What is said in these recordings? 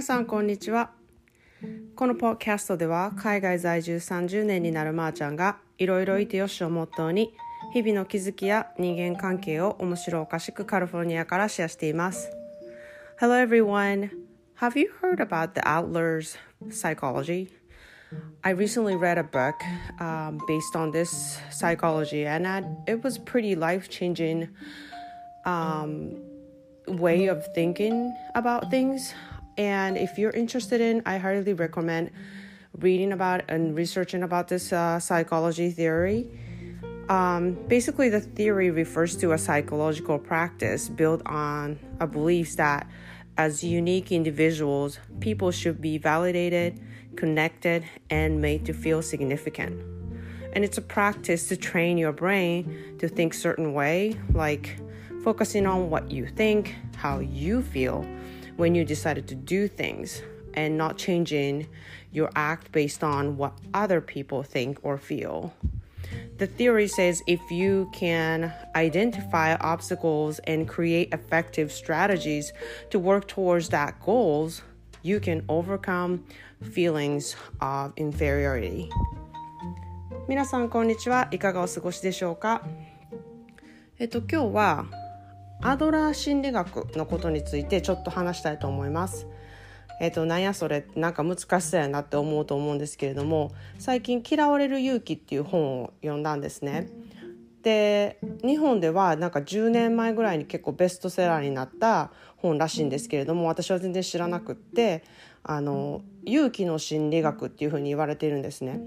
皆さんこんにちはこのポッキャストでは海外在住30年になるまーちゃんがいろいろいてよしをモットーに日々の気づきや人間関係を面白おかしくカリフォルニアからシェアしています Hello everyone Have you heard about the Outlers psychology? I recently read a book um, based on this psychology, and I, it was pretty life changing um, way of thinking about things. And if you're interested in, I highly recommend reading about and researching about this uh, psychology theory. Um, basically, the theory refers to a psychological practice built on a belief that as unique individuals, people should be validated, connected, and made to feel significant. And it's a practice to train your brain to think certain way, like focusing on what you think, how you feel when you decided to do things, and not changing your act based on what other people think or feel. The theory says if you can identify obstacles and create effective strategies to work towards that goals, you can overcome feelings of inferiority. 皆さんこんにちはいかがお過ごしでしょうかえっと今日は アドラー心理学のことについてちょっと話したいと思いますえっと、なんやそれなんか難しそうやなって思うと思うんですけれども最近「嫌われる勇気」っていう本を読んだんですね。で日本ではなんか10年前ぐらいに結構ベストセラーになった本らしいんですけれども私は全然知らなくってあの勇気の心理学っていうふうに言われているんですね。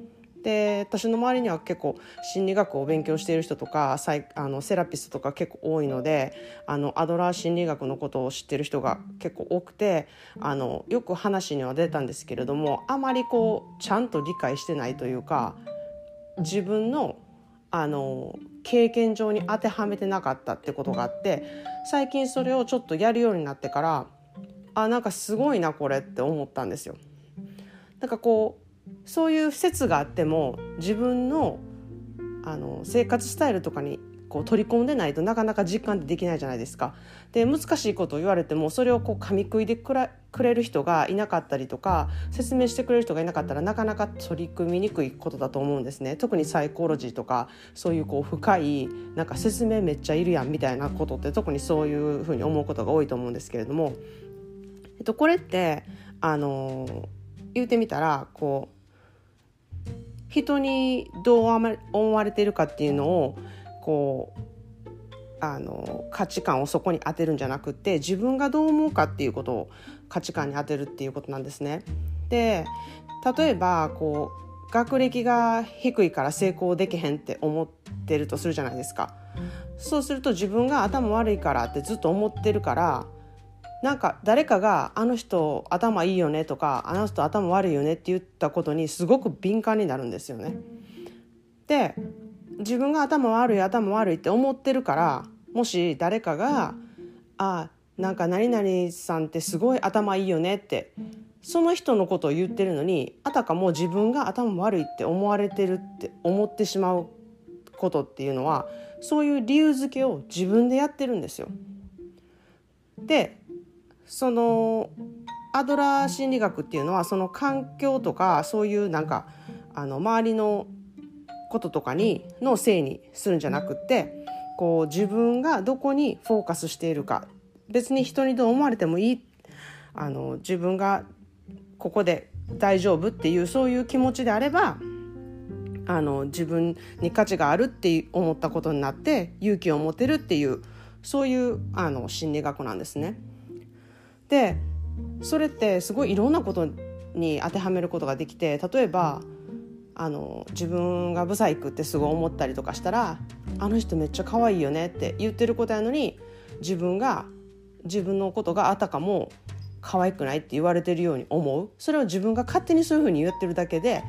で私の周りには結構心理学を勉強している人とかサイあのセラピストとか結構多いのであのアドラー心理学のことを知ってる人が結構多くてあのよく話には出たんですけれどもあまりこうちゃんと理解してないというか自分のあの経験上に当てはめてなかったってことがあって最近それをちょっとやるようになってからあなんかすごいなこれって思ったんですよ。なんかこうそういう説があっても自分のあの生活スタイルとかにこう取り込んでないとなかなか実感できないじゃないですか。で難しいことを言われてもそれをこう噛み食いでくらくれる人がいなかったりとか説明してくれる人がいなかったらなかなか取り組みにくいことだと思うんですね。特にサイコロジーとかそういうこう深いなんか説明めっちゃいるやんみたいなことって特にそういうふうに思うことが多いと思うんですけれども、えっと、これってあの言うてみたらこう人にどう思われてるかっていうのをこうあの価値観をそこに当てるんじゃなくて自分がどう思うかっていうことを価値観に当てるっていうことなんですね。で例えばこう学歴が低いから成功できへんって思ってるとするじゃないですか。そうすると自分が頭悪いからってずっと思ってるからなんか誰かが「あの人頭いいよね」とか「あの人頭悪いよね」って言ったことにすごく敏感になるんですよね。で自分が頭悪い頭悪いって思ってるからもし誰かが「あなんか何々さんってすごい頭いいよね」ってその人のことを言ってるのにあたかも自分が頭悪いって思われてるって思ってしまうことっていうのはそういう理由付けを自分でやってるんですよ。でそのアドラー心理学っていうのはその環境とかそういうなんかあの周りのこととかにのせいにするんじゃなくってこう自分がどこにフォーカスしているか別に人にどう思われてもいいあの自分がここで大丈夫っていうそういう気持ちであればあの自分に価値があるって思ったことになって勇気を持てるっていうそういうあの心理学なんですね。でそれってすごいいろんなことに当てはめることができて例えばあの自分がブサイクってすごい思ったりとかしたら「あの人めっちゃ可愛いよね」って言ってることやのに自分が自分のことがあたかも可愛くないって言われてるように思う。それを自分が勝手にそういうふうに言ってるだけで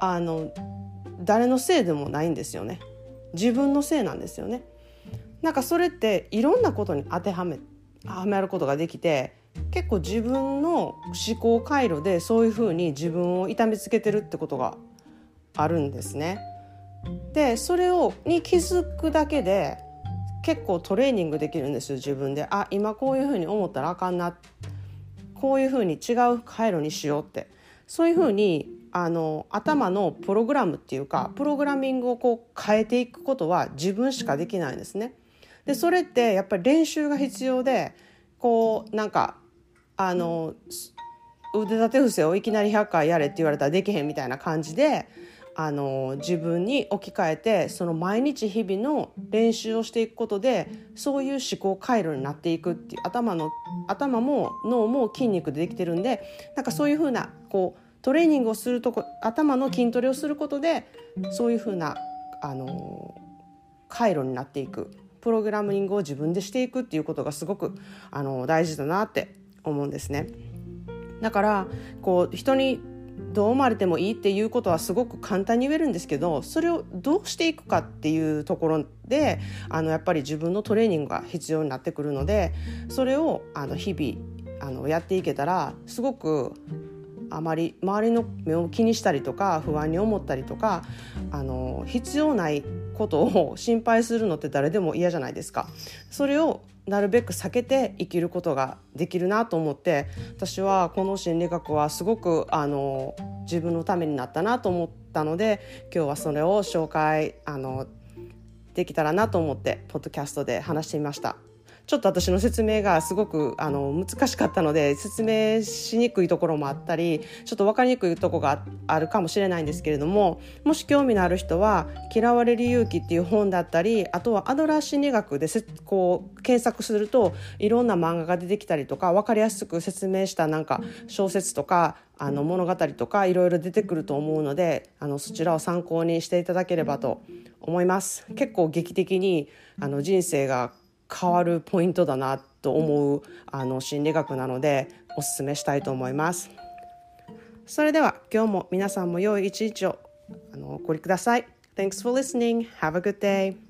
あの誰のせいでもないんですよね。自分のせいなんですよね。なんかそれっていろんなことに当てはめはめることができて結構自分の思考回路でそういうふうに自分を痛めつけてるってことがあるんですね。でそれをに気づくだけで結構トレーニングできるんですよ自分で。あ今こういうふうに思ったらあかんなこういうふうに違う回路にしようってそういうふうにあの頭のプログラムっていうかプログラミングをこう変えていくことは自分しかできないんですね。でそれってやっぱり練習が必要でこうなんかあの腕立て伏せをいきなり100回やれって言われたらできへんみたいな感じであの自分に置き換えてその毎日日々の練習をしていくことでそういう思考回路になっていくっていう頭の頭も脳も筋肉でできてるんでなんかそういうふうなこうトレーニングをするとこ頭の筋トレをすることでそういうふうなあの回路になっていく。プログラミングを自分でしていくっていうことがすごくあの大事だなって思うんですね。だからこう人にどう思われてもいいっていうことはすごく簡単に言えるんですけどそれをどうしていくかっていうところであのやっぱり自分のトレーニングが必要になってくるのでそれをあの日々あのやっていけたらすごくあまり周りの目を気にしたりとか不安に思ったりとかあの必要ないことを心配するのって誰でも嫌じゃないですか。それをなるべく避けて生きることができるなと思って私はこの心理学はすごくあの自分のためになったなと思ったので今日はそれを紹介あのできたらなと思ってポッドキャストで話してみました。ちょっと私の説明がすごくあの難しかったので説明しにくいところもあったりちょっと分かりにくいとこがあるかもしれないんですけれどももし興味のある人は「嫌われる勇気」っていう本だったりあとはアドラー心理学でこう検索するといろんな漫画が出てきたりとか分かりやすく説明したなんか小説とかあの物語とかいろいろ出てくると思うのであのそちらを参考にしていただければと思います。結構劇的にあの人生が変わるポイントだなと思うあの心理学なのでおすすめしたいと思います。それでは今日も皆さんも良い一日をあのお送りください。Thanks for listening. Have a good day.